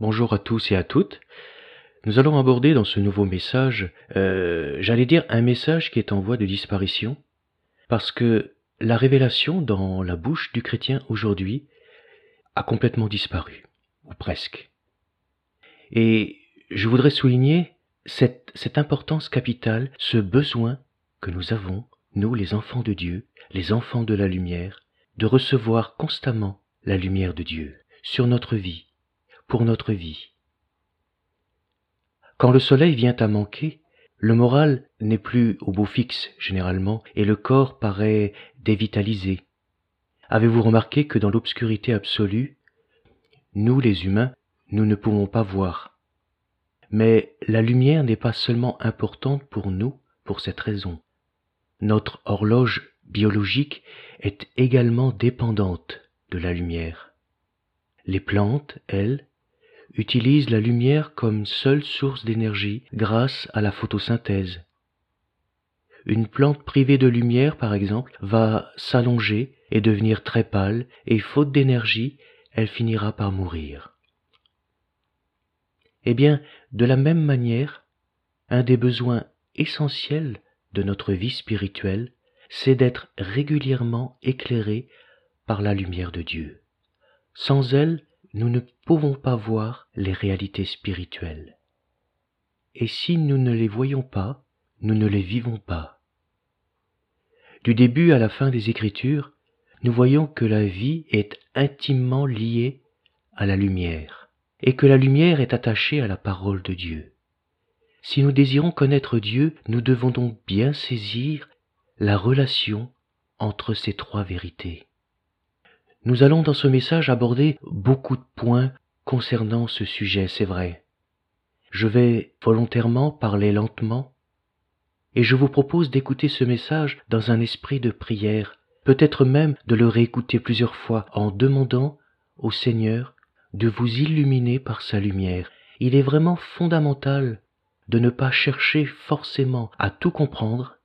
Bonjour à tous et à toutes. Nous allons aborder dans ce nouveau message, euh, j'allais dire un message qui est en voie de disparition, parce que la révélation dans la bouche du chrétien aujourd'hui a complètement disparu, ou presque. Et je voudrais souligner cette, cette importance capitale, ce besoin que nous avons, nous les enfants de Dieu, les enfants de la lumière, de recevoir constamment la lumière de Dieu sur notre vie, pour notre vie. Quand le soleil vient à manquer, le moral n'est plus au beau fixe généralement et le corps paraît dévitalisé. Avez-vous remarqué que dans l'obscurité absolue, nous les humains, nous ne pouvons pas voir? Mais la lumière n'est pas seulement importante pour nous pour cette raison. Notre horloge biologique est également dépendante de la lumière. Les plantes, elles, utilise la lumière comme seule source d'énergie grâce à la photosynthèse. Une plante privée de lumière, par exemple, va s'allonger et devenir très pâle, et faute d'énergie, elle finira par mourir. Eh bien, de la même manière, un des besoins essentiels de notre vie spirituelle, c'est d'être régulièrement éclairé par la lumière de Dieu. Sans elle, nous ne pouvons pas voir les réalités spirituelles. Et si nous ne les voyons pas, nous ne les vivons pas. Du début à la fin des Écritures, nous voyons que la vie est intimement liée à la lumière, et que la lumière est attachée à la parole de Dieu. Si nous désirons connaître Dieu, nous devons donc bien saisir la relation entre ces trois vérités. Nous allons dans ce message aborder beaucoup de points concernant ce sujet, c'est vrai. Je vais volontairement parler lentement et je vous propose d'écouter ce message dans un esprit de prière, peut-être même de le réécouter plusieurs fois en demandant au Seigneur de vous illuminer par sa lumière. Il est vraiment fondamental de ne pas chercher forcément à tout comprendre,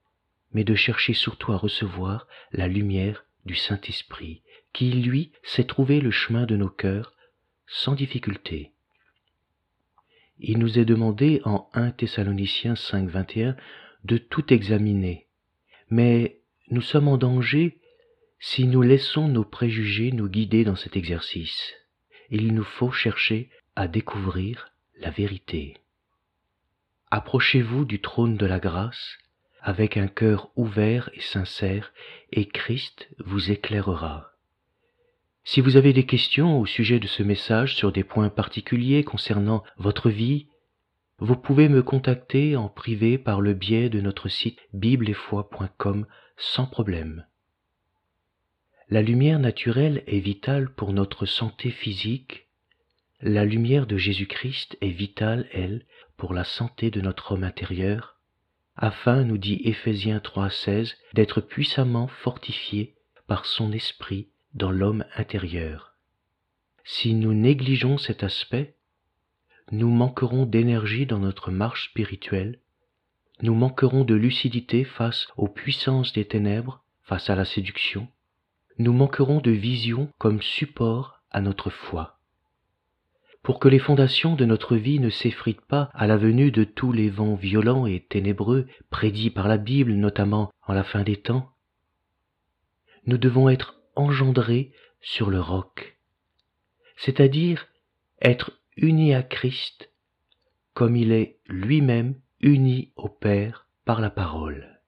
mais de chercher surtout à recevoir la lumière du Saint-Esprit qui, lui, sait trouver le chemin de nos cœurs sans difficulté. Il nous est demandé en 1 Thessaloniciens 5, 21 de tout examiner, mais nous sommes en danger si nous laissons nos préjugés nous guider dans cet exercice. Il nous faut chercher à découvrir la vérité. Approchez-vous du trône de la grâce avec un cœur ouvert et sincère, et Christ vous éclairera. Si vous avez des questions au sujet de ce message sur des points particuliers concernant votre vie, vous pouvez me contacter en privé par le biais de notre site bibleetfoi.com sans problème. La lumière naturelle est vitale pour notre santé physique. La lumière de Jésus-Christ est vitale, elle, pour la santé de notre homme intérieur, afin, nous dit Éphésiens 3.16, d'être puissamment fortifié par son esprit dans l'homme intérieur. Si nous négligeons cet aspect, nous manquerons d'énergie dans notre marche spirituelle, nous manquerons de lucidité face aux puissances des ténèbres, face à la séduction, nous manquerons de vision comme support à notre foi. Pour que les fondations de notre vie ne s'effritent pas à la venue de tous les vents violents et ténébreux prédits par la Bible, notamment en la fin des temps, nous devons être engendré sur le roc, c'est-à-dire être uni à Christ comme il est lui-même uni au Père par la parole.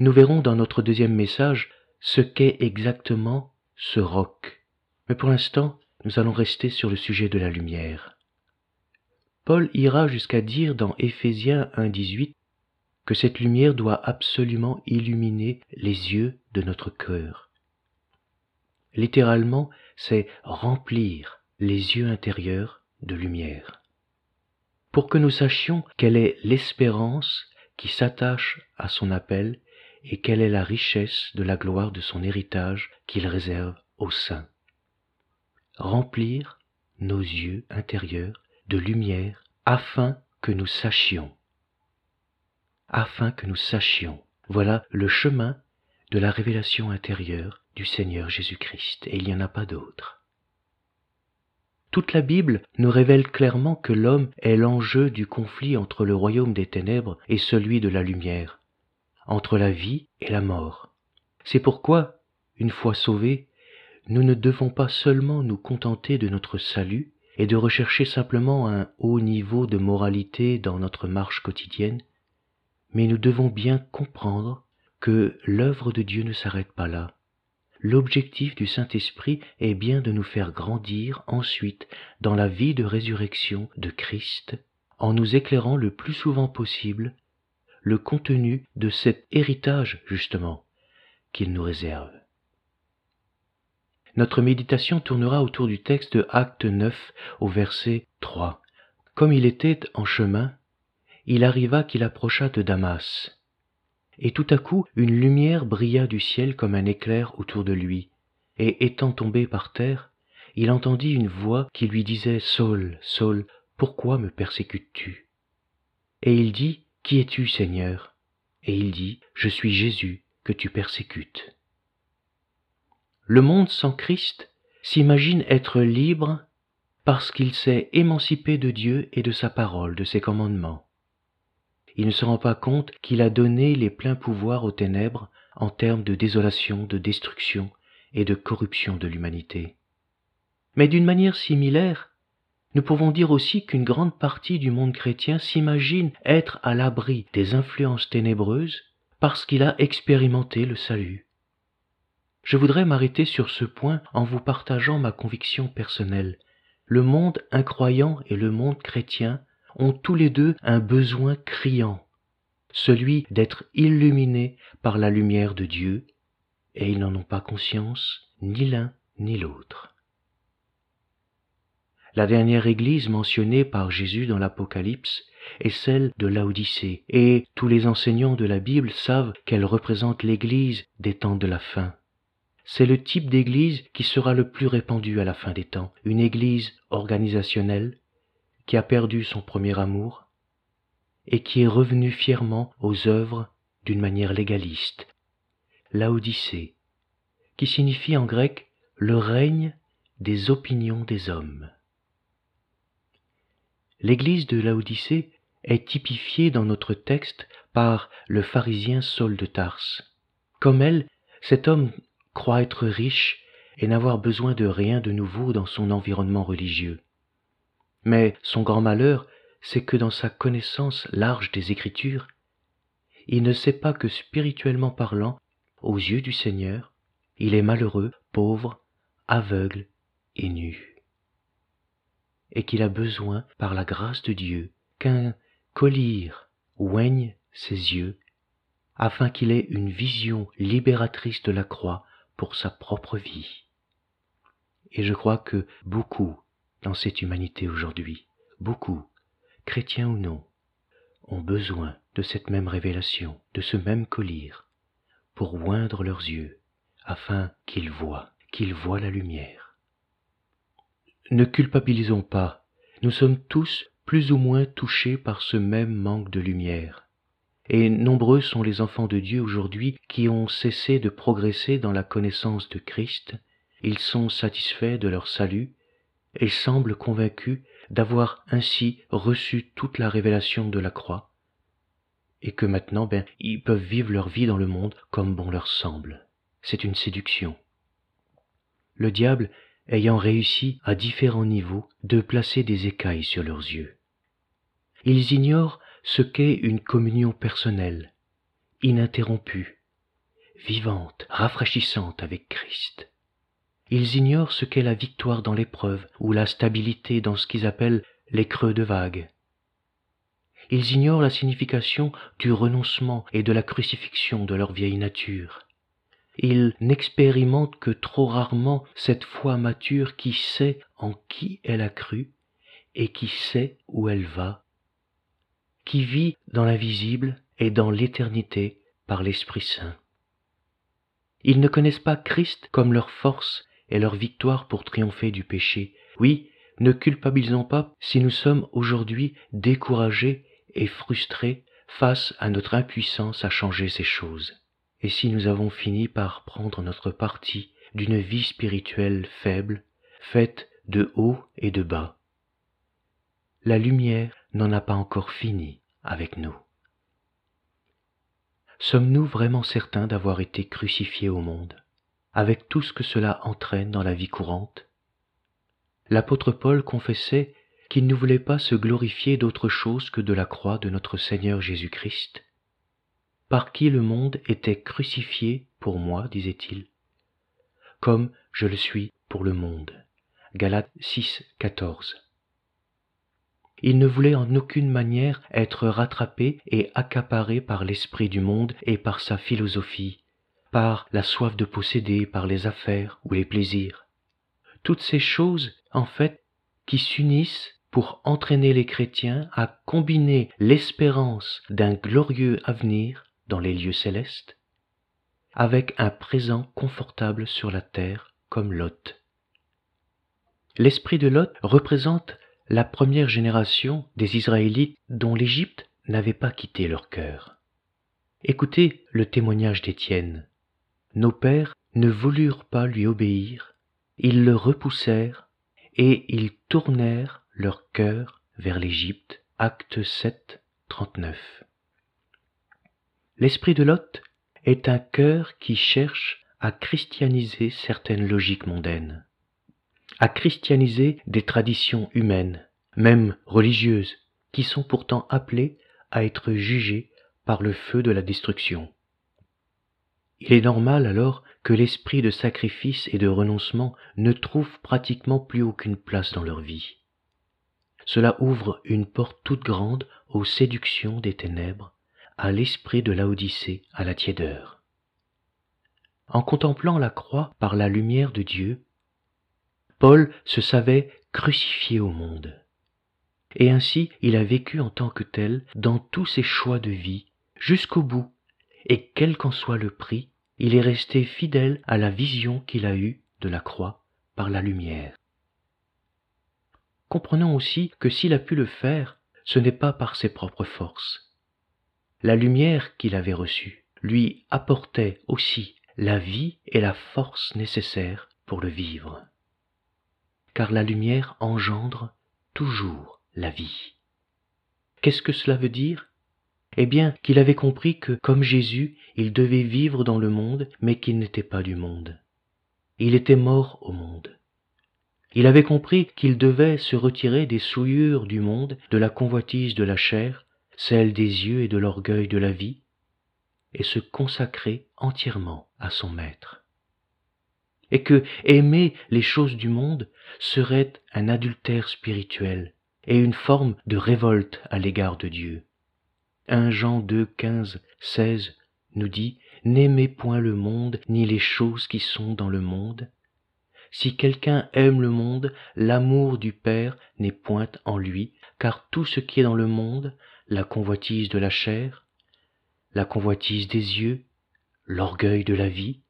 Nous verrons dans notre deuxième message ce qu'est exactement ce roc, mais pour l'instant nous allons rester sur le sujet de la lumière. Paul ira jusqu'à dire dans Éphésiens 1.18 que cette lumière doit absolument illuminer les yeux de notre cœur. Littéralement, c'est remplir les yeux intérieurs de lumière. Pour que nous sachions quelle est l'espérance qui s'attache à son appel et quelle est la richesse de la gloire de son héritage qu'il réserve aux saints. Remplir nos yeux intérieurs de lumière afin que nous sachions. Afin que nous sachions. Voilà le chemin de la révélation intérieure Seigneur Jésus-Christ, et il n'y en a pas d'autre. Toute la Bible nous révèle clairement que l'homme est l'enjeu du conflit entre le royaume des ténèbres et celui de la lumière, entre la vie et la mort. C'est pourquoi, une fois sauvés, nous ne devons pas seulement nous contenter de notre salut et de rechercher simplement un haut niveau de moralité dans notre marche quotidienne, mais nous devons bien comprendre que l'œuvre de Dieu ne s'arrête pas là. L'objectif du Saint-Esprit est bien de nous faire grandir ensuite dans la vie de résurrection de Christ, en nous éclairant le plus souvent possible le contenu de cet héritage justement qu'il nous réserve. Notre méditation tournera autour du texte de Acte 9 au verset 3. Comme il était en chemin, il arriva qu'il approcha de Damas. Et tout à coup une lumière brilla du ciel comme un éclair autour de lui, et étant tombé par terre, il entendit une voix qui lui disait Saul, Saul, pourquoi me persécutes-tu? Et il dit Qui es-tu, Seigneur? Et il dit Je suis Jésus que tu persécutes. Le monde sans Christ s'imagine être libre parce qu'il s'est émancipé de Dieu et de sa parole, de ses commandements il ne se rend pas compte qu'il a donné les pleins pouvoirs aux ténèbres en termes de désolation, de destruction et de corruption de l'humanité. Mais d'une manière similaire, nous pouvons dire aussi qu'une grande partie du monde chrétien s'imagine être à l'abri des influences ténébreuses parce qu'il a expérimenté le salut. Je voudrais m'arrêter sur ce point en vous partageant ma conviction personnelle. Le monde incroyant et le monde chrétien ont tous les deux un besoin criant, celui d'être illuminés par la lumière de Dieu, et ils n'en ont pas conscience, ni l'un ni l'autre. La dernière église mentionnée par Jésus dans l'Apocalypse est celle de Laodicée, et tous les enseignants de la Bible savent qu'elle représente l'église des temps de la fin. C'est le type d'église qui sera le plus répandu à la fin des temps, une église organisationnelle, qui a perdu son premier amour et qui est revenu fièrement aux œuvres d'une manière légaliste, Laodicée, qui signifie en grec le règne des opinions des hommes. L'église de Laodicée est typifiée dans notre texte par le pharisien Saul de Tarse. Comme elle, cet homme croit être riche et n'avoir besoin de rien de nouveau dans son environnement religieux. Mais son grand malheur, c'est que dans sa connaissance large des Écritures, il ne sait pas que spirituellement parlant, aux yeux du Seigneur, il est malheureux, pauvre, aveugle et nu. Et qu'il a besoin, par la grâce de Dieu, qu'un collier oigne ses yeux, afin qu'il ait une vision libératrice de la croix pour sa propre vie. Et je crois que beaucoup dans cette humanité aujourd'hui. Beaucoup, chrétiens ou non, ont besoin de cette même révélation, de ce même collier, pour oindre leurs yeux, afin qu'ils voient, qu'ils voient la lumière. Ne culpabilisons pas, nous sommes tous plus ou moins touchés par ce même manque de lumière. Et nombreux sont les enfants de Dieu aujourd'hui qui ont cessé de progresser dans la connaissance de Christ, ils sont satisfaits de leur salut, et semblent convaincus d'avoir ainsi reçu toute la révélation de la croix, et que maintenant, ben, ils peuvent vivre leur vie dans le monde comme bon leur semble. C'est une séduction. Le diable ayant réussi à différents niveaux de placer des écailles sur leurs yeux. Ils ignorent ce qu'est une communion personnelle, ininterrompue, vivante, rafraîchissante avec Christ. Ils ignorent ce qu'est la victoire dans l'épreuve ou la stabilité dans ce qu'ils appellent les creux de vague. Ils ignorent la signification du renoncement et de la crucifixion de leur vieille nature. Ils n'expérimentent que trop rarement cette foi mature qui sait en qui elle a cru et qui sait où elle va, qui vit dans l'invisible et dans l'éternité par l'Esprit Saint. Ils ne connaissent pas Christ comme leur force et leur victoire pour triompher du péché. Oui, ne culpabilisons pas si nous sommes aujourd'hui découragés et frustrés face à notre impuissance à changer ces choses. Et si nous avons fini par prendre notre parti d'une vie spirituelle faible, faite de haut et de bas. La lumière n'en a pas encore fini avec nous. Sommes-nous vraiment certains d'avoir été crucifiés au monde, avec tout ce que cela entraîne dans la vie courante L'apôtre Paul confessait qu'il ne voulait pas se glorifier d'autre chose que de la croix de notre Seigneur Jésus-Christ, par qui le monde était crucifié pour moi, disait-il, comme je le suis pour le monde. Galates 6, 14. Il ne voulait en aucune manière être rattrapé et accaparé par l'esprit du monde et par sa philosophie, par la soif de posséder, par les affaires ou les plaisirs. Toutes ces choses, en fait, qui s'unissent pour entraîner les chrétiens à combiner l'espérance d'un glorieux avenir dans les lieux célestes avec un présent confortable sur la terre comme Lot. L'esprit de Lot représente la première génération des Israélites dont l'Égypte n'avait pas quitté leur cœur. Écoutez le témoignage d'Étienne. Nos pères ne voulurent pas lui obéir, ils le repoussèrent et ils tournèrent leur cœur vers l'Égypte. Acte 7, 39. L'esprit de Lot est un cœur qui cherche à christianiser certaines logiques mondaines à christianiser des traditions humaines, même religieuses, qui sont pourtant appelées à être jugées par le feu de la destruction. Il est normal alors que l'esprit de sacrifice et de renoncement ne trouve pratiquement plus aucune place dans leur vie. Cela ouvre une porte toute grande aux séductions des ténèbres, à l'esprit de Laodicée, à la tiédeur. En contemplant la croix par la lumière de Dieu, Paul se savait crucifié au monde. Et ainsi il a vécu en tant que tel dans tous ses choix de vie, jusqu'au bout, et quel qu'en soit le prix, il est resté fidèle à la vision qu'il a eue de la croix par la lumière. Comprenons aussi que s'il a pu le faire, ce n'est pas par ses propres forces. La lumière qu'il avait reçue lui apportait aussi la vie et la force nécessaires pour le vivre car la lumière engendre toujours la vie. Qu'est-ce que cela veut dire? Eh bien qu'il avait compris que, comme Jésus, il devait vivre dans le monde, mais qu'il n'était pas du monde. Il était mort au monde. Il avait compris qu'il devait se retirer des souillures du monde, de la convoitise de la chair, celle des yeux et de l'orgueil de la vie, et se consacrer entièrement à son Maître et que aimer les choses du monde serait un adultère spirituel et une forme de révolte à l'égard de Dieu. 1 Jean 2, 15, 16 nous dit N'aimez point le monde ni les choses qui sont dans le monde. Si quelqu'un aime le monde, l'amour du Père n'est point en lui, car tout ce qui est dans le monde, la convoitise de la chair, la convoitise des yeux, l'orgueil de la vie,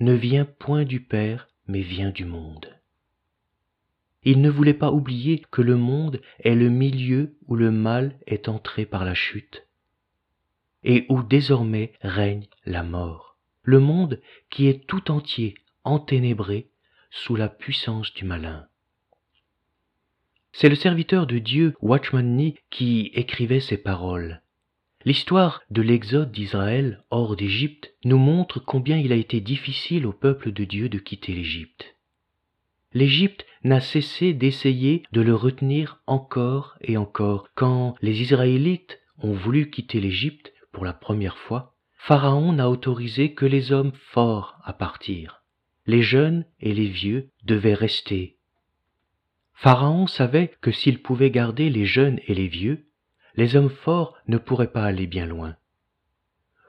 ne vient point du Père, mais vient du monde. Il ne voulait pas oublier que le monde est le milieu où le mal est entré par la chute, et où désormais règne la mort, le monde qui est tout entier enténébré sous la puissance du malin. C'est le serviteur de Dieu, Watchman Nee, qui écrivait ces paroles. L'histoire de l'exode d'Israël hors d'Égypte nous montre combien il a été difficile au peuple de Dieu de quitter l'Égypte. L'Égypte n'a cessé d'essayer de le retenir encore et encore. Quand les Israélites ont voulu quitter l'Égypte pour la première fois, Pharaon n'a autorisé que les hommes forts à partir. Les jeunes et les vieux devaient rester. Pharaon savait que s'il pouvait garder les jeunes et les vieux, les hommes forts ne pourraient pas aller bien loin.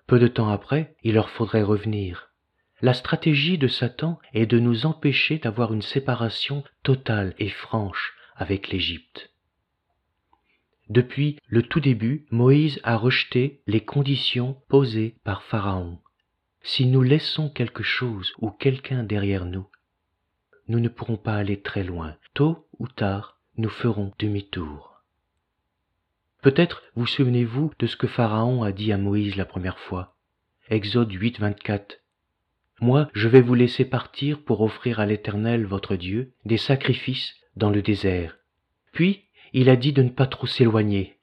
Peu de temps après, il leur faudrait revenir. La stratégie de Satan est de nous empêcher d'avoir une séparation totale et franche avec l'Égypte. Depuis le tout début, Moïse a rejeté les conditions posées par Pharaon. Si nous laissons quelque chose ou quelqu'un derrière nous, nous ne pourrons pas aller très loin. Tôt ou tard, nous ferons demi-tour. Peut-être vous souvenez-vous de ce que Pharaon a dit à Moïse la première fois. Exode 8, 24. Moi, je vais vous laisser partir pour offrir à l'Éternel votre Dieu des sacrifices dans le désert. Puis, il a dit de ne pas trop s'éloigner.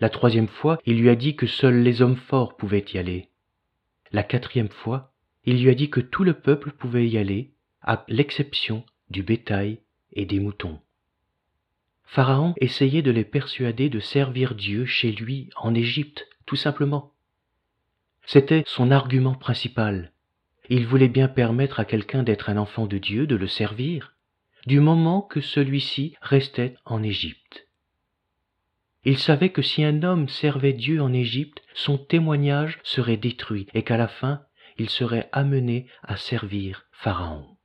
La troisième fois, il lui a dit que seuls les hommes forts pouvaient y aller. La quatrième fois, il lui a dit que tout le peuple pouvait y aller, à l'exception du bétail et des moutons. Pharaon essayait de les persuader de servir Dieu chez lui en Égypte, tout simplement. C'était son argument principal. Il voulait bien permettre à quelqu'un d'être un enfant de Dieu, de le servir, du moment que celui-ci restait en Égypte. Il savait que si un homme servait Dieu en Égypte, son témoignage serait détruit et qu'à la fin, il serait amené à servir Pharaon.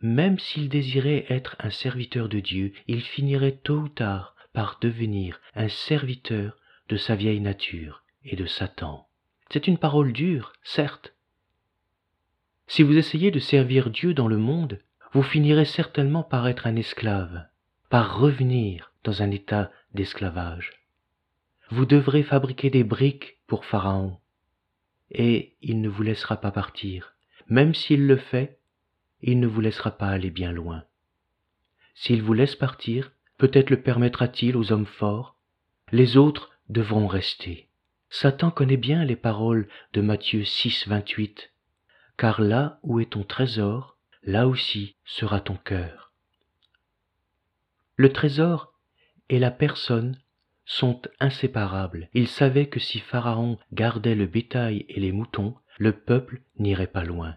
Même s'il désirait être un serviteur de Dieu, il finirait tôt ou tard par devenir un serviteur de sa vieille nature et de Satan. C'est une parole dure, certes, si vous essayez de servir Dieu dans le monde, vous finirez certainement par être un esclave, par revenir dans un état d'esclavage. Vous devrez fabriquer des briques pour Pharaon, et il ne vous laissera pas partir. Même s'il le fait, il ne vous laissera pas aller bien loin. S'il vous laisse partir, peut-être le permettra-t-il aux hommes forts, les autres devront rester. Satan connaît bien les paroles de Matthieu 6, 28 car là où est ton trésor, là aussi sera ton cœur. Le trésor et la personne sont inséparables. Il savait que si Pharaon gardait le bétail et les moutons, le peuple n'irait pas loin.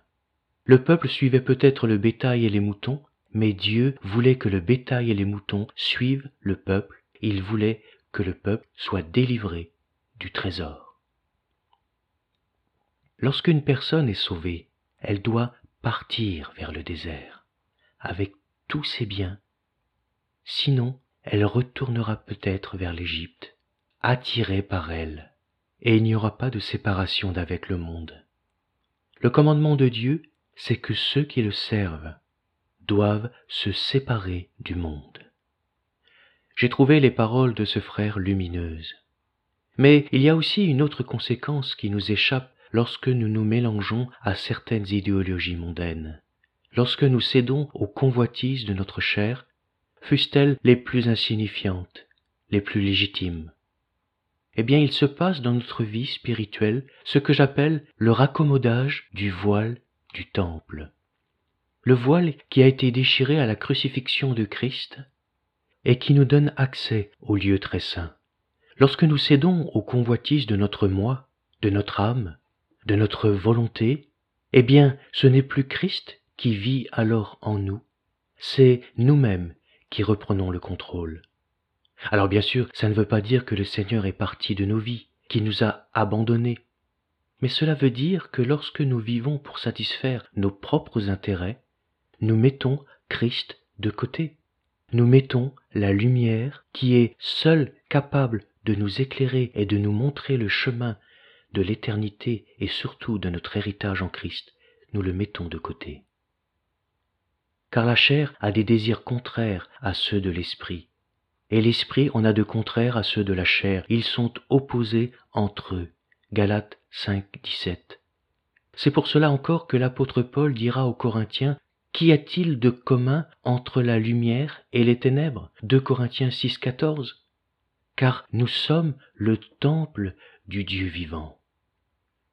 Le peuple suivait peut-être le bétail et les moutons, mais Dieu voulait que le bétail et les moutons suivent le peuple, il voulait que le peuple soit délivré du trésor. Lorsqu'une personne est sauvée, elle doit partir vers le désert avec tous ses biens. Sinon, elle retournera peut-être vers l'Égypte, attirée par elle, et il n'y aura pas de séparation d'avec le monde. Le commandement de Dieu, c'est que ceux qui le servent doivent se séparer du monde. J'ai trouvé les paroles de ce frère lumineuses. Mais il y a aussi une autre conséquence qui nous échappe lorsque nous nous mélangeons à certaines idéologies mondaines, lorsque nous cédons aux convoitises de notre chair, fussent-elles les plus insignifiantes, les plus légitimes? Eh bien, il se passe dans notre vie spirituelle ce que j'appelle le raccommodage du voile du temple. Le voile qui a été déchiré à la crucifixion de Christ et qui nous donne accès au lieu très saint. Lorsque nous cédons aux convoitises de notre moi, de notre âme, de notre volonté, eh bien ce n'est plus Christ qui vit alors en nous, c'est nous-mêmes qui reprenons le contrôle. Alors bien sûr, ça ne veut pas dire que le Seigneur est parti de nos vies, qu'il nous a abandonnés, mais cela veut dire que lorsque nous vivons pour satisfaire nos propres intérêts, nous mettons Christ de côté. Nous mettons la lumière qui est seule capable de nous éclairer et de nous montrer le chemin de l'éternité et surtout de notre héritage en Christ, nous le mettons de côté. Car la chair a des désirs contraires à ceux de l'esprit, et l'esprit en a de contraires à ceux de la chair. Ils sont opposés entre eux. Galates 5, 17. C'est pour cela encore que l'apôtre Paul dira aux Corinthiens Qu'y a-t-il de commun entre la lumière et les ténèbres 2 Corinthiens 6, 14. Car nous sommes le temple du Dieu vivant.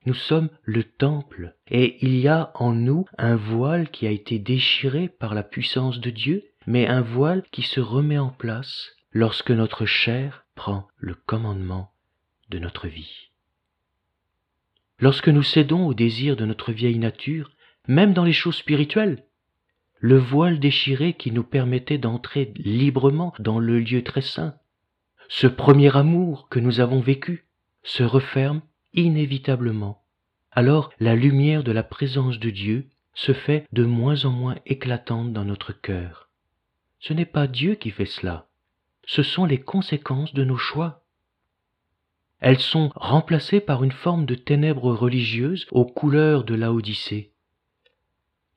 Nous sommes le temple et il y a en nous un voile qui a été déchiré par la puissance de Dieu, mais un voile qui se remet en place lorsque notre chair prend le commandement de notre vie. Lorsque nous cédons au désir de notre vieille nature, même dans les choses spirituelles, le voile déchiré qui nous permettait d'entrer librement dans le lieu très saint, ce premier amour que nous avons vécu, se referme inévitablement, alors la lumière de la présence de Dieu se fait de moins en moins éclatante dans notre cœur. Ce n'est pas Dieu qui fait cela, ce sont les conséquences de nos choix. Elles sont remplacées par une forme de ténèbres religieuses aux couleurs de l'Odyssée.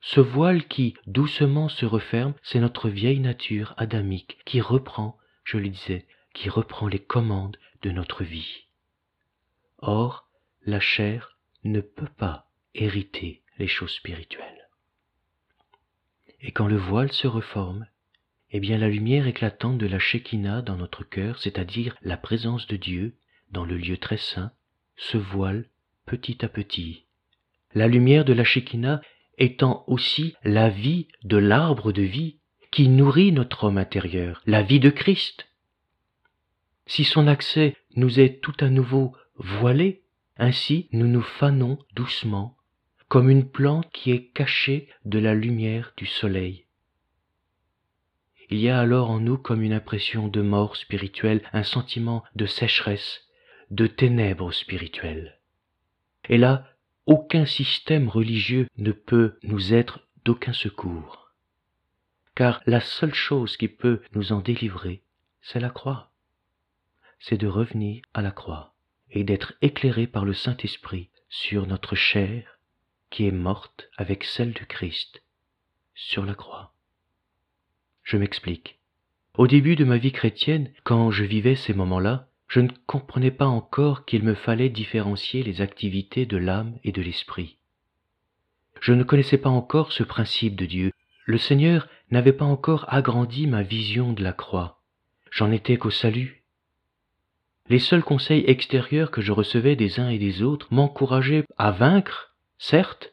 Ce voile qui doucement se referme, c'est notre vieille nature adamique qui reprend, je le disais, qui reprend les commandes de notre vie. Or, la chair ne peut pas hériter les choses spirituelles. Et quand le voile se reforme, eh bien la lumière éclatante de la Shekinah dans notre cœur, c'est-à-dire la présence de Dieu dans le lieu très saint, se voile petit à petit. La lumière de la Shekinah étant aussi la vie de l'arbre de vie qui nourrit notre homme intérieur, la vie de Christ. Si son accès nous est tout à nouveau voilé, ainsi nous nous fanons doucement, comme une plante qui est cachée de la lumière du soleil. Il y a alors en nous comme une impression de mort spirituelle, un sentiment de sécheresse, de ténèbres spirituelles. Et là, aucun système religieux ne peut nous être d'aucun secours, car la seule chose qui peut nous en délivrer, c'est la croix. C'est de revenir à la croix et d'être éclairé par le Saint-Esprit sur notre chair qui est morte avec celle du Christ sur la croix. Je m'explique. Au début de ma vie chrétienne, quand je vivais ces moments-là, je ne comprenais pas encore qu'il me fallait différencier les activités de l'âme et de l'esprit. Je ne connaissais pas encore ce principe de Dieu. Le Seigneur n'avait pas encore agrandi ma vision de la croix. J'en étais qu'au salut. Les seuls conseils extérieurs que je recevais des uns et des autres m'encourageaient à vaincre, certes,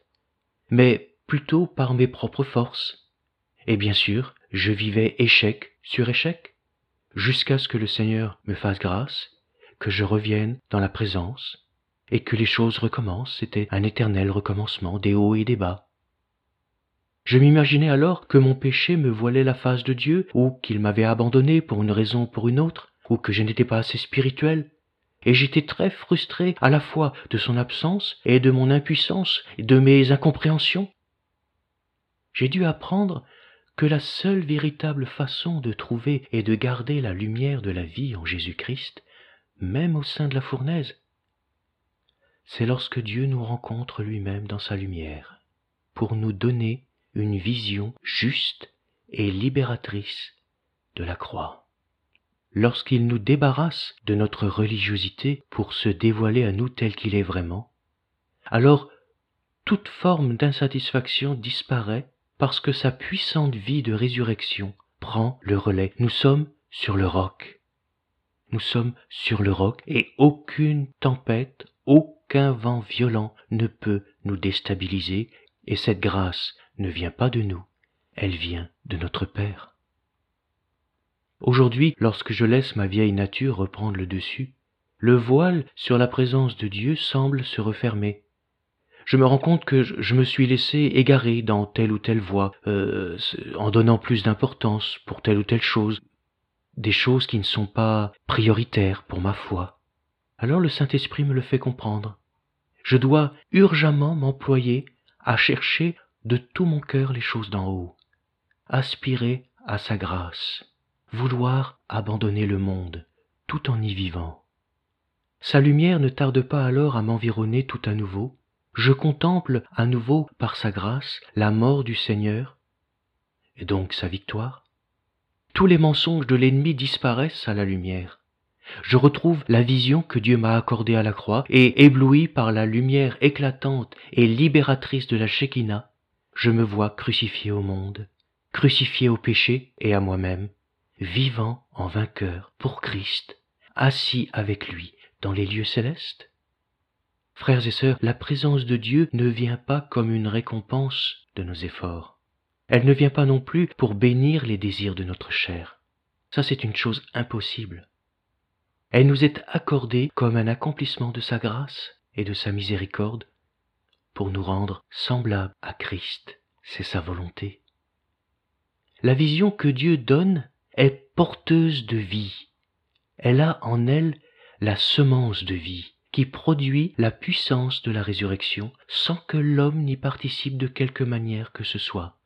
mais plutôt par mes propres forces. Et bien sûr, je vivais échec sur échec jusqu'à ce que le Seigneur me fasse grâce, que je revienne dans la présence, et que les choses recommencent. C'était un éternel recommencement des hauts et des bas. Je m'imaginais alors que mon péché me voilait la face de Dieu, ou qu'il m'avait abandonné pour une raison ou pour une autre, ou que je n'étais pas assez spirituel, et j'étais très frustré à la fois de son absence et de mon impuissance et de mes incompréhensions. J'ai dû apprendre que la seule véritable façon de trouver et de garder la lumière de la vie en Jésus-Christ, même au sein de la fournaise, c'est lorsque Dieu nous rencontre lui-même dans sa lumière, pour nous donner une vision juste et libératrice de la croix. Lorsqu'il nous débarrasse de notre religiosité pour se dévoiler à nous tel qu'il est vraiment, alors toute forme d'insatisfaction disparaît parce que sa puissante vie de résurrection prend le relais. Nous sommes sur le roc. Nous sommes sur le roc et aucune tempête, aucun vent violent ne peut nous déstabiliser et cette grâce ne vient pas de nous, elle vient de notre Père. Aujourd'hui, lorsque je laisse ma vieille nature reprendre le dessus, le voile sur la présence de Dieu semble se refermer je me rends compte que je me suis laissé égarer dans telle ou telle voie, euh, en donnant plus d'importance pour telle ou telle chose, des choses qui ne sont pas prioritaires pour ma foi. Alors le Saint-Esprit me le fait comprendre. Je dois urgemment m'employer à chercher de tout mon cœur les choses d'en haut, aspirer à sa grâce, vouloir abandonner le monde tout en y vivant. Sa lumière ne tarde pas alors à m'environner tout à nouveau, je contemple à nouveau par sa grâce la mort du Seigneur et donc sa victoire. Tous les mensonges de l'ennemi disparaissent à la lumière. Je retrouve la vision que Dieu m'a accordée à la croix et ébloui par la lumière éclatante et libératrice de la Shekinah, je me vois crucifié au monde, crucifié au péché et à moi-même, vivant en vainqueur pour Christ, assis avec lui dans les lieux célestes. Frères et sœurs, la présence de Dieu ne vient pas comme une récompense de nos efforts. Elle ne vient pas non plus pour bénir les désirs de notre chair. Ça, c'est une chose impossible. Elle nous est accordée comme un accomplissement de sa grâce et de sa miséricorde pour nous rendre semblables à Christ. C'est sa volonté. La vision que Dieu donne est porteuse de vie. Elle a en elle la semence de vie qui produit la puissance de la résurrection sans que l'homme n'y participe de quelque manière que ce soit,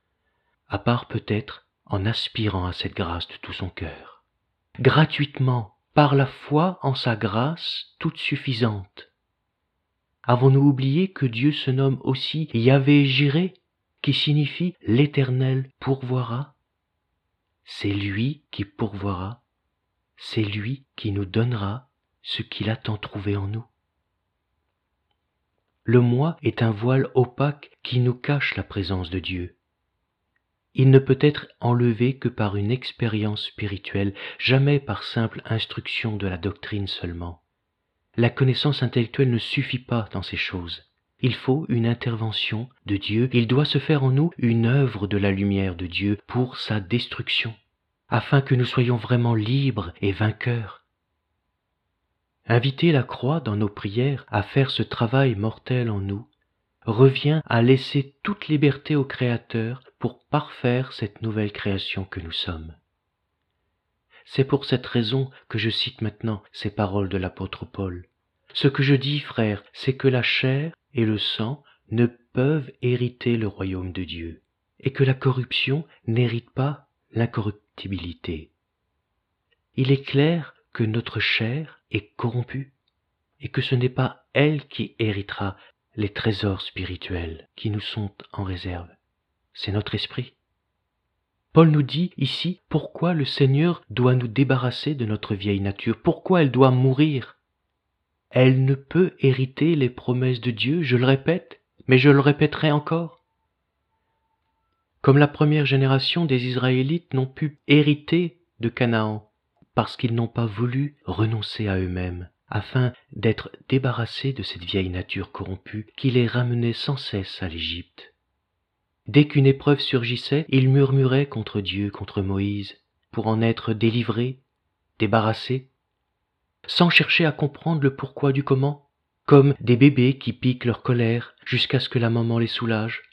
à part peut-être en aspirant à cette grâce de tout son cœur. Gratuitement, par la foi en sa grâce toute suffisante. Avons-nous oublié que Dieu se nomme aussi Yahvé Jiré, qui signifie l'Éternel pourvoira? C'est lui qui pourvoira, c'est lui qui nous donnera ce qu'il a tant trouvé en nous. Le moi est un voile opaque qui nous cache la présence de Dieu. Il ne peut être enlevé que par une expérience spirituelle, jamais par simple instruction de la doctrine seulement. La connaissance intellectuelle ne suffit pas dans ces choses. Il faut une intervention de Dieu, il doit se faire en nous une œuvre de la lumière de Dieu pour sa destruction, afin que nous soyons vraiment libres et vainqueurs. Inviter la croix dans nos prières à faire ce travail mortel en nous revient à laisser toute liberté au Créateur pour parfaire cette nouvelle création que nous sommes. C'est pour cette raison que je cite maintenant ces paroles de l'apôtre Paul. Ce que je dis, frère, c'est que la chair et le sang ne peuvent hériter le royaume de Dieu, et que la corruption n'hérite pas l'incorruptibilité. Il est clair que notre chair est corrompue, et que ce n'est pas elle qui héritera les trésors spirituels qui nous sont en réserve. C'est notre esprit. Paul nous dit ici pourquoi le Seigneur doit nous débarrasser de notre vieille nature, pourquoi elle doit mourir. Elle ne peut hériter les promesses de Dieu, je le répète, mais je le répéterai encore. Comme la première génération des Israélites n'ont pu hériter de Canaan, parce qu'ils n'ont pas voulu renoncer à eux-mêmes, afin d'être débarrassés de cette vieille nature corrompue qui les ramenait sans cesse à l'Égypte. Dès qu'une épreuve surgissait, ils murmuraient contre Dieu, contre Moïse, pour en être délivrés, débarrassés, sans chercher à comprendre le pourquoi du comment, comme des bébés qui piquent leur colère jusqu'à ce que la maman les soulage.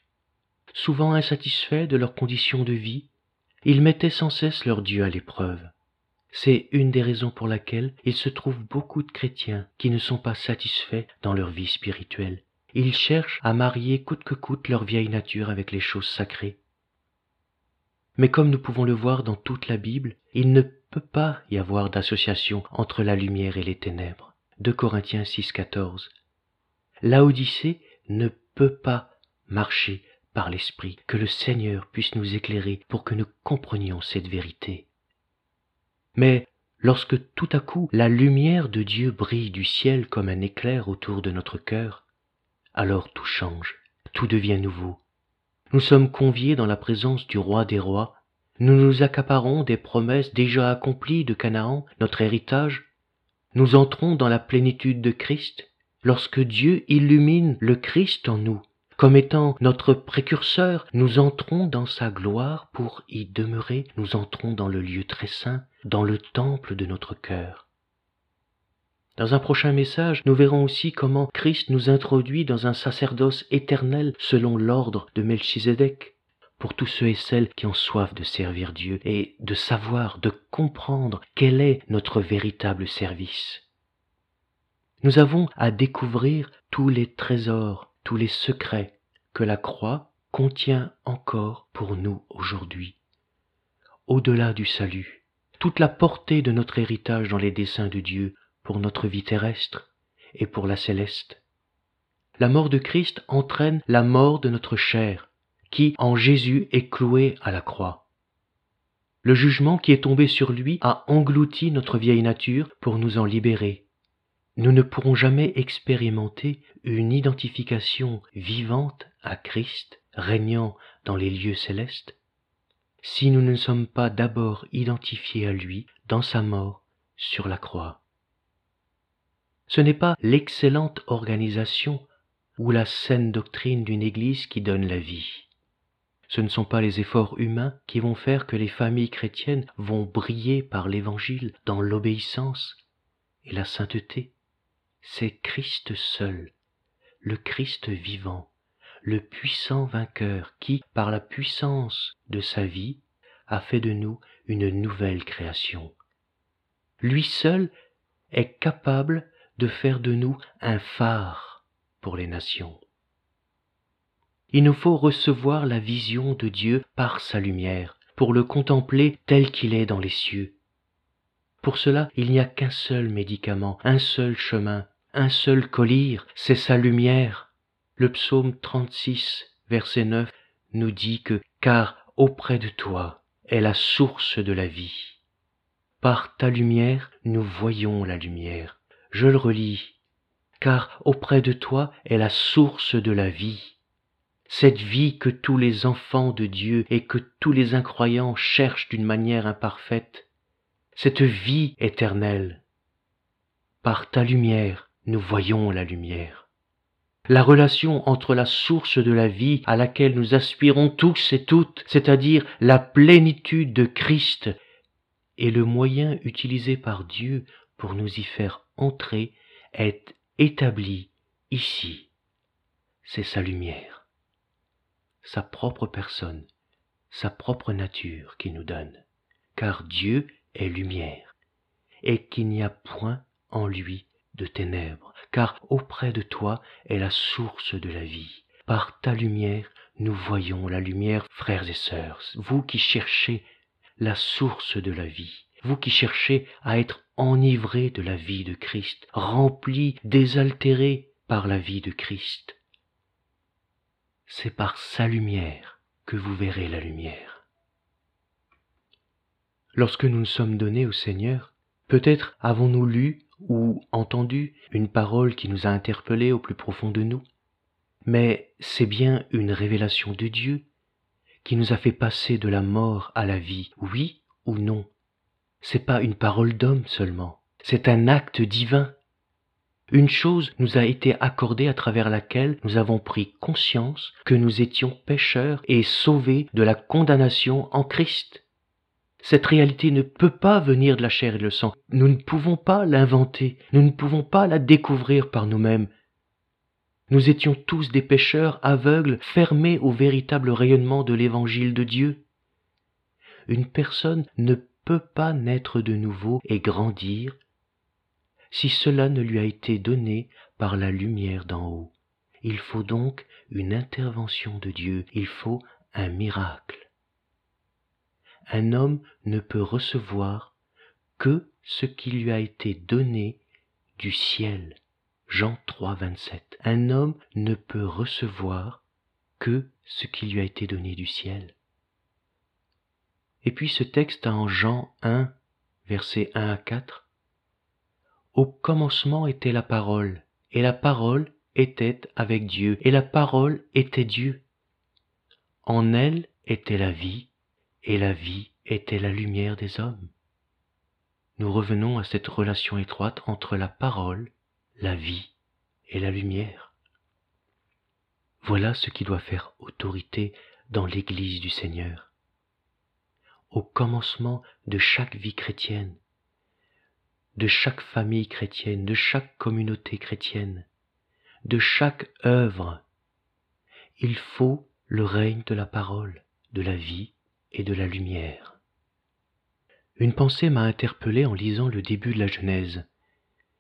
Souvent insatisfaits de leur condition de vie, ils mettaient sans cesse leur Dieu à l'épreuve. C'est une des raisons pour laquelle il se trouve beaucoup de chrétiens qui ne sont pas satisfaits dans leur vie spirituelle. Ils cherchent à marier coûte que coûte leur vieille nature avec les choses sacrées. Mais comme nous pouvons le voir dans toute la Bible, il ne peut pas y avoir d'association entre la lumière et les ténèbres. De Corinthiens 6,14. L'Odyssée ne peut pas marcher par l'Esprit, que le Seigneur puisse nous éclairer pour que nous comprenions cette vérité. Mais lorsque tout à coup la lumière de Dieu brille du ciel comme un éclair autour de notre cœur, alors tout change, tout devient nouveau. Nous sommes conviés dans la présence du roi des rois, nous nous accaparons des promesses déjà accomplies de Canaan, notre héritage, nous entrons dans la plénitude de Christ, lorsque Dieu illumine le Christ en nous, comme étant notre précurseur, nous entrons dans sa gloire pour y demeurer, nous entrons dans le lieu très saint, dans le temple de notre cœur. Dans un prochain message, nous verrons aussi comment Christ nous introduit dans un sacerdoce éternel selon l'ordre de Melchizedek, pour tous ceux et celles qui ont soif de servir Dieu et de savoir, de comprendre quel est notre véritable service. Nous avons à découvrir tous les trésors tous les secrets que la croix contient encore pour nous aujourd'hui. Au-delà du salut, toute la portée de notre héritage dans les desseins de Dieu pour notre vie terrestre et pour la céleste. La mort de Christ entraîne la mort de notre chair, qui en Jésus est clouée à la croix. Le jugement qui est tombé sur lui a englouti notre vieille nature pour nous en libérer nous ne pourrons jamais expérimenter une identification vivante à Christ régnant dans les lieux célestes si nous ne sommes pas d'abord identifiés à lui dans sa mort sur la croix. Ce n'est pas l'excellente organisation ou la saine doctrine d'une Église qui donne la vie. Ce ne sont pas les efforts humains qui vont faire que les familles chrétiennes vont briller par l'Évangile dans l'obéissance et la sainteté c'est Christ seul, le Christ vivant, le puissant vainqueur qui, par la puissance de sa vie, a fait de nous une nouvelle création. Lui seul est capable de faire de nous un phare pour les nations. Il nous faut recevoir la vision de Dieu par sa lumière, pour le contempler tel qu'il est dans les cieux, pour cela, il n'y a qu'un seul médicament, un seul chemin, un seul collyre, c'est sa lumière. Le psaume 36, verset 9, nous dit que car auprès de toi est la source de la vie. Par ta lumière, nous voyons la lumière. Je le relis. car auprès de toi est la source de la vie. Cette vie que tous les enfants de Dieu et que tous les incroyants cherchent d'une manière imparfaite, cette vie éternelle. Par ta lumière, nous voyons la lumière. La relation entre la source de la vie à laquelle nous aspirons tous et toutes, c'est-à-dire la plénitude de Christ, et le moyen utilisé par Dieu pour nous y faire entrer est établi ici. C'est sa lumière, sa propre personne, sa propre nature qui nous donne, car Dieu est lumière, et qu'il n'y a point en lui de ténèbres, car auprès de toi est la source de la vie. Par ta lumière, nous voyons la lumière, frères et sœurs, vous qui cherchez la source de la vie, vous qui cherchez à être enivrés de la vie de Christ, remplis, désaltérés par la vie de Christ. C'est par sa lumière que vous verrez la lumière. Lorsque nous nous sommes donnés au Seigneur, peut-être avons-nous lu ou entendu une parole qui nous a interpellés au plus profond de nous, mais c'est bien une révélation de Dieu qui nous a fait passer de la mort à la vie, oui ou non. C'est pas une parole d'homme seulement, c'est un acte divin. Une chose nous a été accordée à travers laquelle nous avons pris conscience que nous étions pécheurs et sauvés de la condamnation en Christ. Cette réalité ne peut pas venir de la chair et le sang. Nous ne pouvons pas l'inventer, nous ne pouvons pas la découvrir par nous-mêmes. Nous étions tous des pécheurs aveugles, fermés au véritable rayonnement de l'évangile de Dieu. Une personne ne peut pas naître de nouveau et grandir si cela ne lui a été donné par la lumière d'en haut. Il faut donc une intervention de Dieu, il faut un miracle un homme ne peut recevoir que ce qui lui a été donné du ciel. Jean 3, 27. Un homme ne peut recevoir que ce qui lui a été donné du ciel. Et puis ce texte en Jean 1, versets 1 à 4. Au commencement était la parole, et la parole était avec Dieu, et la parole était Dieu. En elle était la vie, et la vie était la lumière des hommes. Nous revenons à cette relation étroite entre la parole, la vie et la lumière. Voilà ce qui doit faire autorité dans l'Église du Seigneur. Au commencement de chaque vie chrétienne, de chaque famille chrétienne, de chaque communauté chrétienne, de chaque œuvre, il faut le règne de la parole, de la vie et de la lumière. Une pensée m'a interpellé en lisant le début de la Genèse.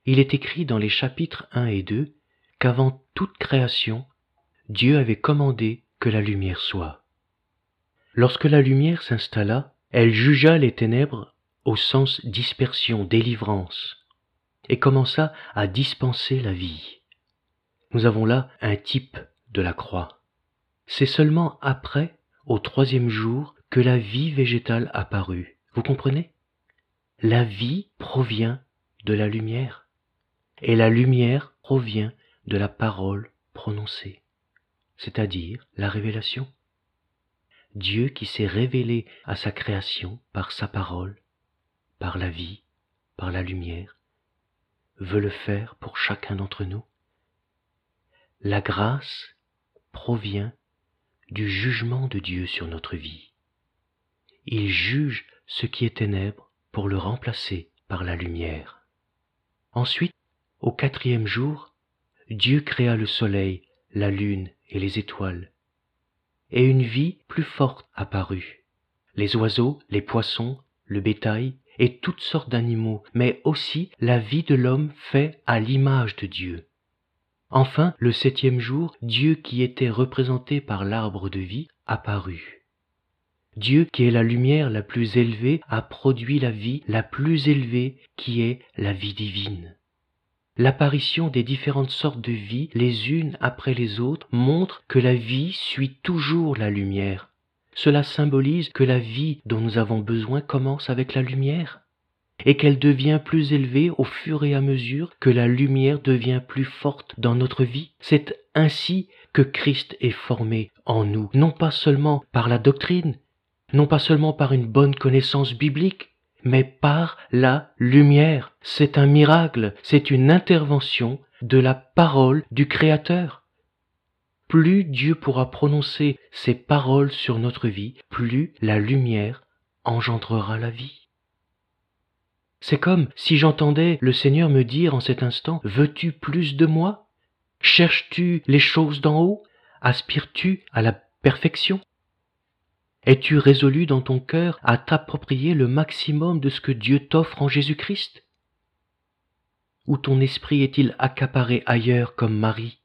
Il est écrit dans les chapitres 1 et 2 qu'avant toute création, Dieu avait commandé que la lumière soit. Lorsque la lumière s'installa, elle jugea les ténèbres au sens dispersion, délivrance, et commença à dispenser la vie. Nous avons là un type de la croix. C'est seulement après, au troisième jour, que la vie végétale apparut. Vous comprenez? La vie provient de la lumière, et la lumière provient de la parole prononcée, c'est-à-dire la révélation. Dieu qui s'est révélé à sa création par sa parole, par la vie, par la lumière, veut le faire pour chacun d'entre nous. La grâce provient du jugement de Dieu sur notre vie il juge ce qui est ténèbre pour le remplacer par la lumière. Ensuite, au quatrième jour, Dieu créa le soleil, la lune et les étoiles. Et une vie plus forte apparut. Les oiseaux, les poissons, le bétail et toutes sortes d'animaux, mais aussi la vie de l'homme fait à l'image de Dieu. Enfin, le septième jour, Dieu qui était représenté par l'arbre de vie apparut. Dieu qui est la lumière la plus élevée a produit la vie la plus élevée qui est la vie divine. L'apparition des différentes sortes de vie les unes après les autres montre que la vie suit toujours la lumière. Cela symbolise que la vie dont nous avons besoin commence avec la lumière. et qu'elle devient plus élevée au fur et à mesure que la lumière devient plus forte dans notre vie. C'est ainsi que Christ est formé en nous, non pas seulement par la doctrine, non pas seulement par une bonne connaissance biblique, mais par la lumière. C'est un miracle, c'est une intervention de la parole du Créateur. Plus Dieu pourra prononcer ses paroles sur notre vie, plus la lumière engendrera la vie. C'est comme si j'entendais le Seigneur me dire en cet instant, Veux-tu plus de moi? Cherches-tu les choses d'en haut? Aspires-tu à la perfection? Es-tu résolu dans ton cœur à t'approprier le maximum de ce que Dieu t'offre en Jésus-Christ? Ou ton esprit est-il accaparé ailleurs comme Marie?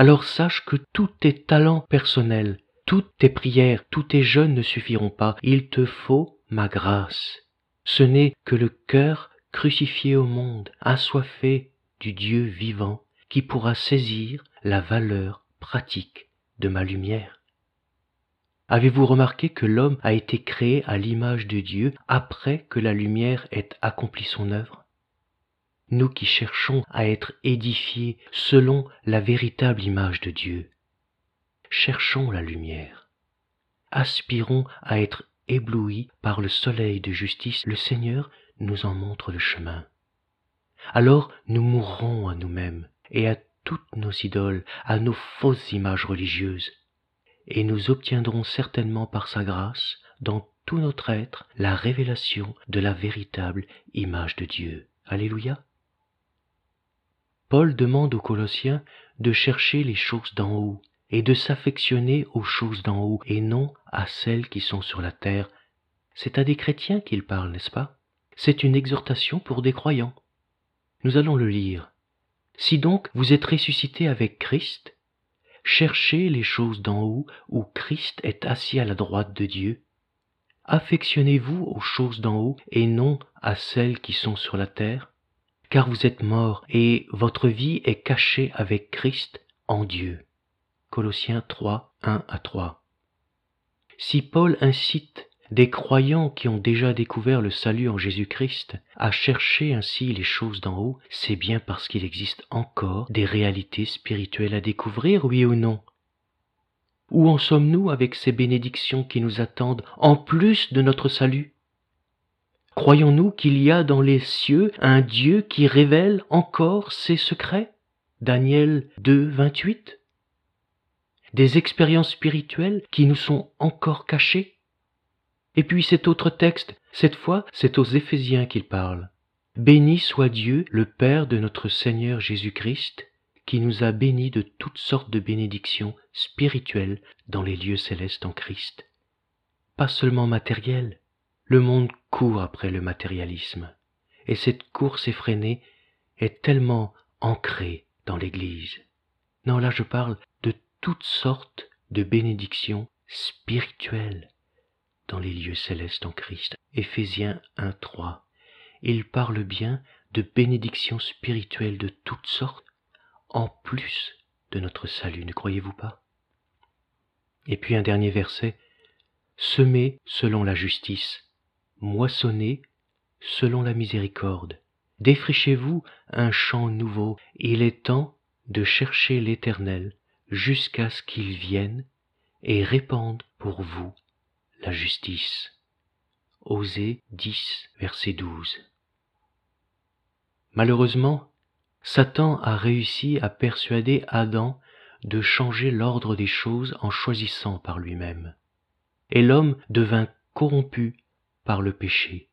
Alors sache que tous tes talents personnels, toutes tes prières, tous tes jeûnes ne suffiront pas, il te faut ma grâce. Ce n'est que le cœur crucifié au monde, assoiffé du Dieu vivant, qui pourra saisir la valeur pratique de ma lumière. Avez-vous remarqué que l'homme a été créé à l'image de Dieu après que la lumière ait accompli son œuvre? Nous qui cherchons à être édifiés selon la véritable image de Dieu, cherchons la lumière, aspirons à être éblouis par le soleil de justice, le Seigneur nous en montre le chemin. Alors nous mourrons à nous-mêmes et à toutes nos idoles, à nos fausses images religieuses, et nous obtiendrons certainement par sa grâce, dans tout notre être, la révélation de la véritable image de Dieu. Alléluia. Paul demande aux Colossiens de chercher les choses d'en haut et de s'affectionner aux choses d'en haut et non à celles qui sont sur la terre. C'est à des chrétiens qu'il parle, n'est-ce pas? C'est une exhortation pour des croyants. Nous allons le lire. Si donc vous êtes ressuscité avec Christ, cherchez les choses d'en haut où Christ est assis à la droite de Dieu. Affectionnez-vous aux choses d'en haut et non à celles qui sont sur la terre, car vous êtes morts et votre vie est cachée avec Christ en Dieu. Colossiens 3, 1 à 3. Si Paul incite des croyants qui ont déjà découvert le salut en Jésus-Christ à chercher ainsi les choses d'en haut, c'est bien parce qu'il existe encore des réalités spirituelles à découvrir, oui ou non? Où en sommes-nous avec ces bénédictions qui nous attendent en plus de notre salut? Croyons-nous qu'il y a dans les cieux un Dieu qui révèle encore ses secrets? Daniel 2, 28 Des expériences spirituelles qui nous sont encore cachées? Et puis cet autre texte, cette fois, c'est aux Éphésiens qu'il parle. Béni soit Dieu, le Père de notre Seigneur Jésus-Christ, qui nous a bénis de toutes sortes de bénédictions spirituelles dans les lieux célestes en Christ. Pas seulement matérielles, le monde court après le matérialisme, et cette course effrénée est tellement ancrée dans l'Église. Non, là je parle de toutes sortes de bénédictions spirituelles dans les lieux célestes en Christ. Éphésiens 1, 3. Il parle bien de bénédictions spirituelles de toutes sortes, en plus de notre salut, ne croyez-vous pas? Et puis un dernier verset. Semez selon la justice, moissonnez selon la miséricorde. Défrichez-vous un champ nouveau. Il est temps de chercher l'Éternel jusqu'à ce qu'il vienne et répande pour vous la justice. Osée 10, verset 12. Malheureusement, Satan a réussi à persuader Adam de changer l'ordre des choses en choisissant par lui-même. Et l'homme devint corrompu le péché.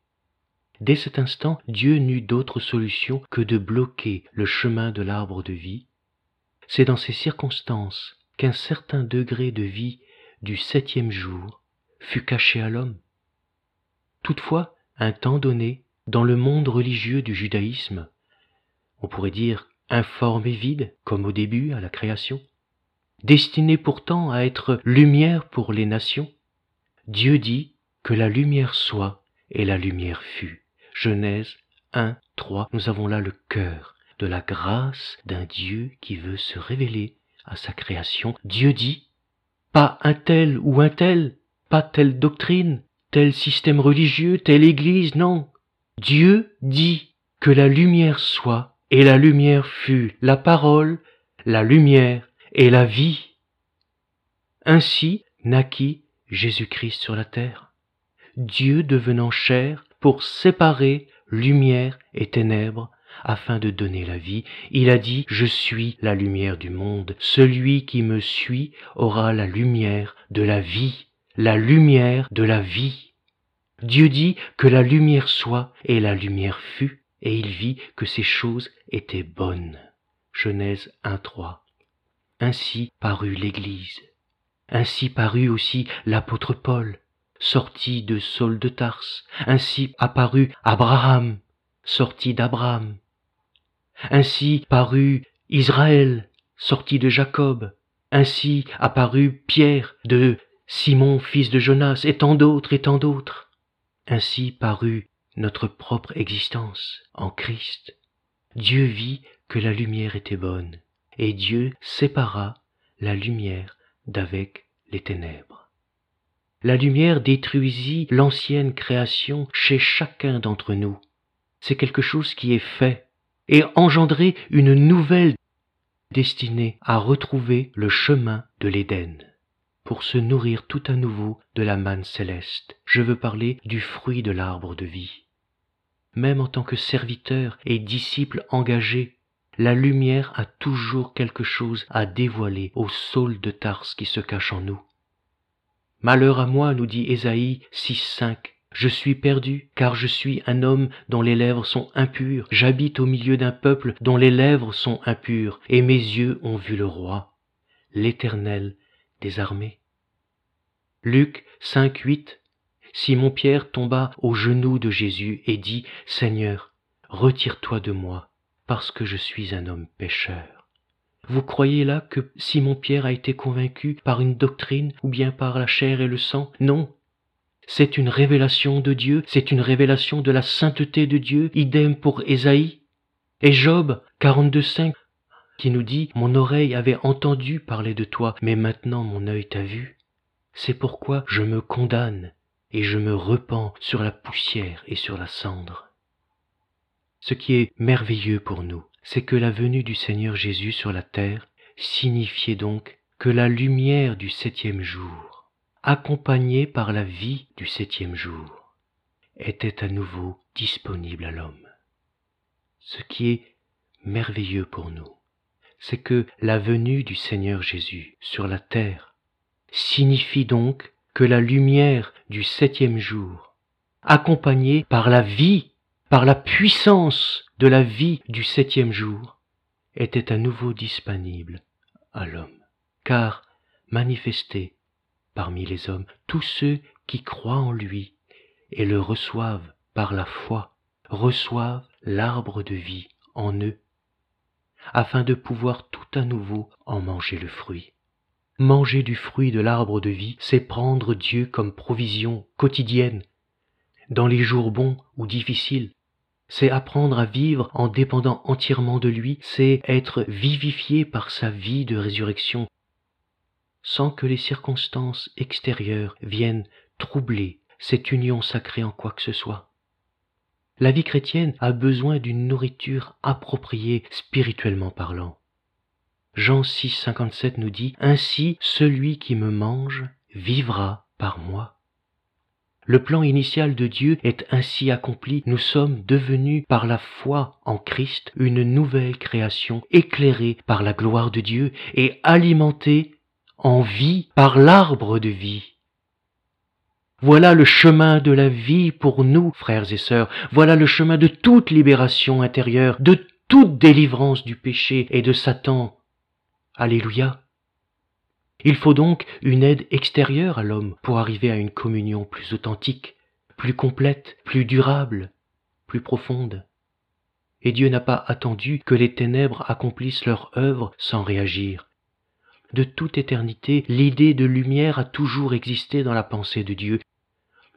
Dès cet instant, Dieu n'eut d'autre solution que de bloquer le chemin de l'arbre de vie. C'est dans ces circonstances qu'un certain degré de vie du septième jour fut caché à l'homme. Toutefois, un temps donné, dans le monde religieux du judaïsme, on pourrait dire informe et vide, comme au début à la création, destiné pourtant à être lumière pour les nations, Dieu dit que la lumière soit, et la lumière fut. Genèse 1, 3, nous avons là le cœur de la grâce d'un Dieu qui veut se révéler à sa création. Dieu dit, pas un tel ou un tel, pas telle doctrine, tel système religieux, telle église, non. Dieu dit que la lumière soit, et la lumière fut la parole, la lumière et la vie. Ainsi naquit Jésus-Christ sur la terre, Dieu devenant chair pour séparer lumière et ténèbres, afin de donner la vie. Il a dit, Je suis la lumière du monde. Celui qui me suit aura la lumière de la vie, la lumière de la vie. Dieu dit que la lumière soit, et la lumière fut, et il vit que ces choses étaient bonnes. Genèse 1.3. Ainsi parut l'Église. Ainsi parut aussi l'apôtre Paul, sorti de Saul de Tarse. Ainsi apparut Abraham, sorti d'Abraham. Ainsi parut Israël, sorti de Jacob. Ainsi apparut Pierre de Simon, fils de Jonas, et tant d'autres et tant d'autres. Ainsi parut notre propre existence en Christ. Dieu vit que la lumière était bonne, et Dieu sépara la lumière d'avec les ténèbres. La lumière détruisit l'ancienne création chez chacun d'entre nous. C'est quelque chose qui est fait et engendrer une nouvelle destinée à retrouver le chemin de l'Éden pour se nourrir tout à nouveau de la manne céleste. Je veux parler du fruit de l'arbre de vie. Même en tant que serviteur et disciple engagé, la lumière a toujours quelque chose à dévoiler au saule de Tarse qui se cache en nous. Malheur à moi, nous dit Ésaïe 6.5. Je suis perdu, car je suis un homme dont les lèvres sont impures. J'habite au milieu d'un peuple dont les lèvres sont impures, et mes yeux ont vu le roi, l'Éternel des armées. Luc 5, 8. Simon-Pierre tomba aux genoux de Jésus et dit, Seigneur, retire-toi de moi, parce que je suis un homme pécheur. Vous croyez là que Simon-Pierre a été convaincu par une doctrine ou bien par la chair et le sang? Non, c'est une révélation de Dieu, c'est une révélation de la sainteté de Dieu, idem pour Ésaïe. Et Job 42.5 qui nous dit Mon oreille avait entendu parler de toi, mais maintenant mon œil t'a vu. C'est pourquoi je me condamne et je me repens sur la poussière et sur la cendre. Ce qui est merveilleux pour nous, c'est que la venue du Seigneur Jésus sur la terre signifiait donc que la lumière du septième jour accompagné par la vie du septième jour, était à nouveau disponible à l'homme. Ce qui est merveilleux pour nous, c'est que la venue du Seigneur Jésus sur la terre signifie donc que la lumière du septième jour, accompagnée par la vie, par la puissance de la vie du septième jour, était à nouveau disponible à l'homme, car manifestée parmi les hommes tous ceux qui croient en lui et le reçoivent par la foi, reçoivent l'arbre de vie en eux, afin de pouvoir tout à nouveau en manger le fruit. Manger du fruit de l'arbre de vie, c'est prendre Dieu comme provision quotidienne, dans les jours bons ou difficiles. C'est apprendre à vivre en dépendant entièrement de lui, c'est être vivifié par sa vie de résurrection sans que les circonstances extérieures viennent troubler cette union sacrée en quoi que ce soit. La vie chrétienne a besoin d'une nourriture appropriée spirituellement parlant. Jean 6, 57 nous dit Ainsi celui qui me mange vivra par moi. Le plan initial de Dieu est ainsi accompli. Nous sommes devenus par la foi en Christ une nouvelle création éclairée par la gloire de Dieu et alimentée en vie par l'arbre de vie. Voilà le chemin de la vie pour nous, frères et sœurs. Voilà le chemin de toute libération intérieure, de toute délivrance du péché et de Satan. Alléluia. Il faut donc une aide extérieure à l'homme pour arriver à une communion plus authentique, plus complète, plus durable, plus profonde. Et Dieu n'a pas attendu que les ténèbres accomplissent leur œuvre sans réagir de toute éternité, l'idée de lumière a toujours existé dans la pensée de Dieu.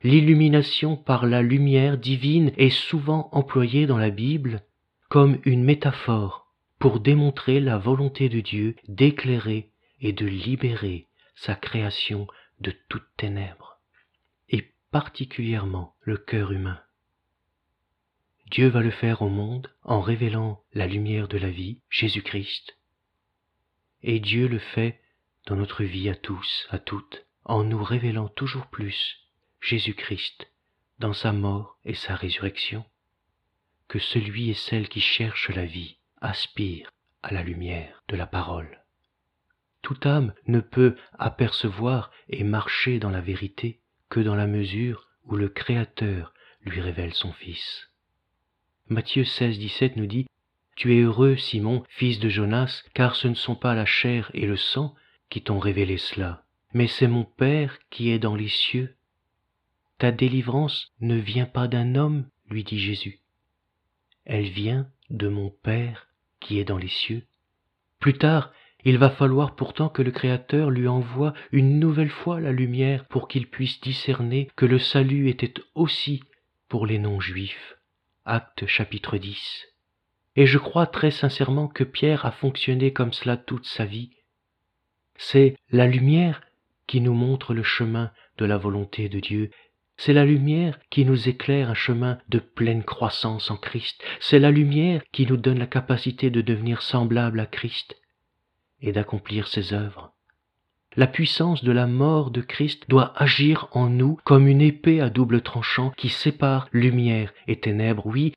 L'illumination par la lumière divine est souvent employée dans la Bible comme une métaphore pour démontrer la volonté de Dieu d'éclairer et de libérer sa création de toutes ténèbres, et particulièrement le cœur humain. Dieu va le faire au monde en révélant la lumière de la vie, Jésus-Christ. Et Dieu le fait dans notre vie à tous, à toutes, en nous révélant toujours plus Jésus-Christ dans sa mort et sa résurrection, que celui et celle qui cherchent la vie aspirent à la lumière de la parole. Toute âme ne peut apercevoir et marcher dans la vérité que dans la mesure où le Créateur lui révèle son Fils. Matthieu 16, 17 nous dit Tu es heureux, Simon, fils de Jonas, car ce ne sont pas la chair et le sang qui t'ont révélé cela, mais c'est mon Père qui est dans les cieux. Ta délivrance ne vient pas d'un homme, lui dit Jésus. Elle vient de mon Père qui est dans les cieux. Plus tard, il va falloir pourtant que le Créateur lui envoie une nouvelle fois la lumière pour qu'il puisse discerner que le salut était aussi pour les non-juifs. Acte chapitre 10. Et je crois très sincèrement que Pierre a fonctionné comme cela toute sa vie. C'est la lumière qui nous montre le chemin de la volonté de Dieu c'est la lumière qui nous éclaire un chemin de pleine croissance en Christ. C'est la lumière qui nous donne la capacité de devenir semblable à Christ et d'accomplir ses œuvres. La puissance de la mort de Christ doit agir en nous comme une épée à double tranchant qui sépare lumière et ténèbres. Oui,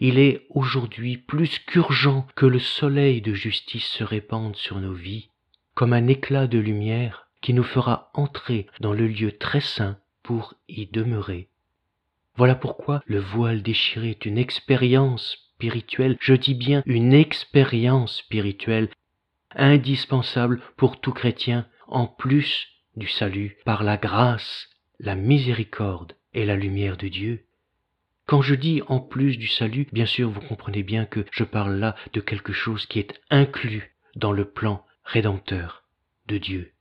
il est aujourd'hui plus qu'urgent que le soleil de justice se répande sur nos vies, comme un éclat de lumière qui nous fera entrer dans le lieu très saint pour y demeurer. Voilà pourquoi le voile déchiré est une expérience spirituelle, je dis bien une expérience spirituelle, indispensable pour tout chrétien, en plus du salut, par la grâce, la miséricorde et la lumière de Dieu. Quand je dis en plus du salut, bien sûr vous comprenez bien que je parle là de quelque chose qui est inclus dans le plan rédempteur de Dieu.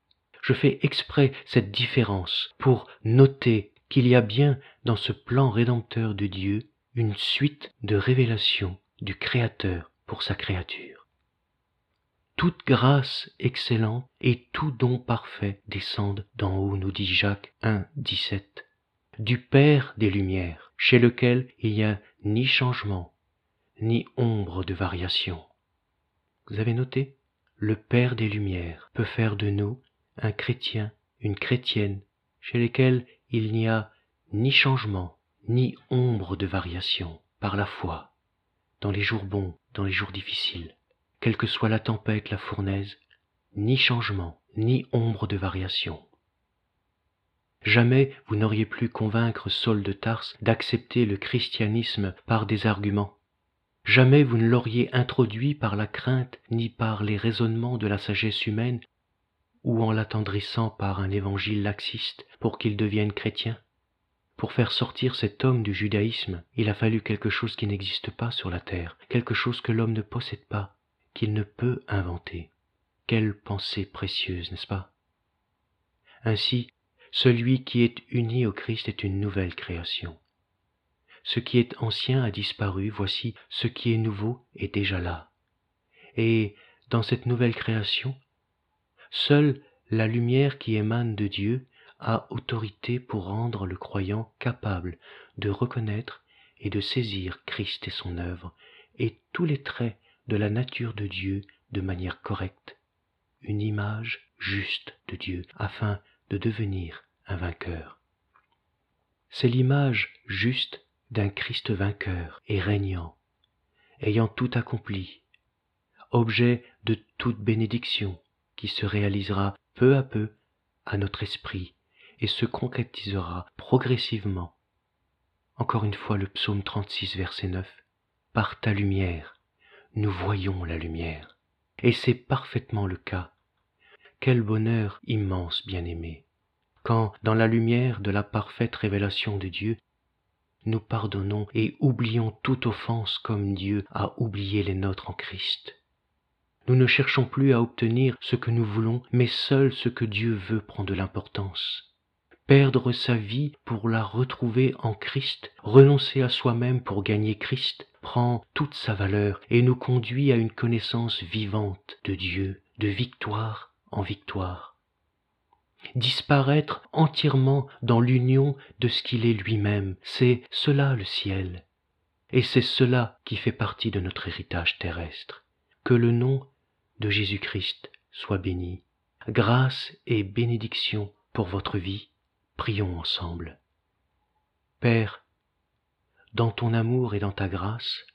Je fais exprès cette différence pour noter qu'il y a bien dans ce plan rédempteur de Dieu une suite de révélations du Créateur pour sa créature. Toute grâce excellente et tout don parfait descendent d'en haut, nous dit Jacques 1, 17, du Père des Lumières, chez lequel il n'y a ni changement, ni ombre de variation. Vous avez noté? Le Père des Lumières peut faire de nous un chrétien, une chrétienne, chez lesquels il n'y a ni changement, ni ombre de variation, par la foi, dans les jours bons, dans les jours difficiles, quelle que soit la tempête, la fournaise, ni changement, ni ombre de variation. Jamais vous n'auriez pu convaincre Saul de Tarse d'accepter le christianisme par des arguments. Jamais vous ne l'auriez introduit par la crainte ni par les raisonnements de la sagesse humaine ou en l'attendrissant par un évangile laxiste pour qu'il devienne chrétien. Pour faire sortir cet homme du judaïsme, il a fallu quelque chose qui n'existe pas sur la terre, quelque chose que l'homme ne possède pas, qu'il ne peut inventer. Quelle pensée précieuse, n'est-ce pas? Ainsi, celui qui est uni au Christ est une nouvelle création. Ce qui est ancien a disparu, voici ce qui est nouveau est déjà là. Et dans cette nouvelle création, Seule la lumière qui émane de Dieu a autorité pour rendre le croyant capable de reconnaître et de saisir Christ et son œuvre, et tous les traits de la nature de Dieu de manière correcte, une image juste de Dieu, afin de devenir un vainqueur. C'est l'image juste d'un Christ vainqueur et régnant, ayant tout accompli, objet de toute bénédiction, qui se réalisera peu à peu à notre esprit et se concrétisera progressivement. Encore une fois le psaume 36 verset 9. Par ta lumière, nous voyons la lumière. Et c'est parfaitement le cas. Quel bonheur immense, bien-aimé, quand, dans la lumière de la parfaite révélation de Dieu, nous pardonnons et oublions toute offense comme Dieu a oublié les nôtres en Christ. Nous ne cherchons plus à obtenir ce que nous voulons, mais seul ce que Dieu veut prend de l'importance. Perdre sa vie pour la retrouver en Christ, renoncer à soi-même pour gagner Christ, prend toute sa valeur et nous conduit à une connaissance vivante de Dieu, de victoire en victoire. Disparaître entièrement dans l'union de ce qu'il est lui-même, c'est cela le ciel. et c'est cela qui fait partie de notre héritage terrestre. Que le nom de Jésus-Christ soit béni. Grâce et bénédiction pour votre vie. Prions ensemble. Père, dans ton amour et dans ta grâce,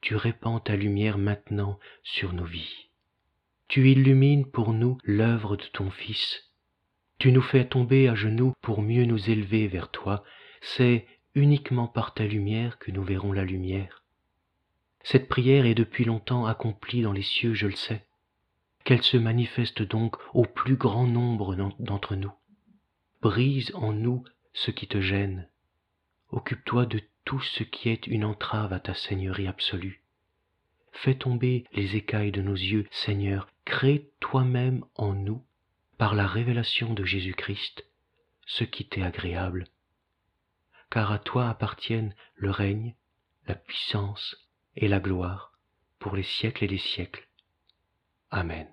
tu répands ta lumière maintenant sur nos vies. Tu illumines pour nous l'œuvre de ton Fils. Tu nous fais tomber à genoux pour mieux nous élever vers toi. C'est uniquement par ta lumière que nous verrons la lumière. Cette prière est depuis longtemps accomplie dans les cieux, je le sais. Qu'elle se manifeste donc au plus grand nombre d'entre nous. Brise en nous ce qui te gêne. Occupe-toi de tout ce qui est une entrave à ta seigneurie absolue. Fais tomber les écailles de nos yeux, Seigneur, crée toi-même en nous, par la révélation de Jésus-Christ, ce qui t'est agréable car à toi appartiennent le règne, la puissance et la gloire pour les siècles et les siècles. Amen.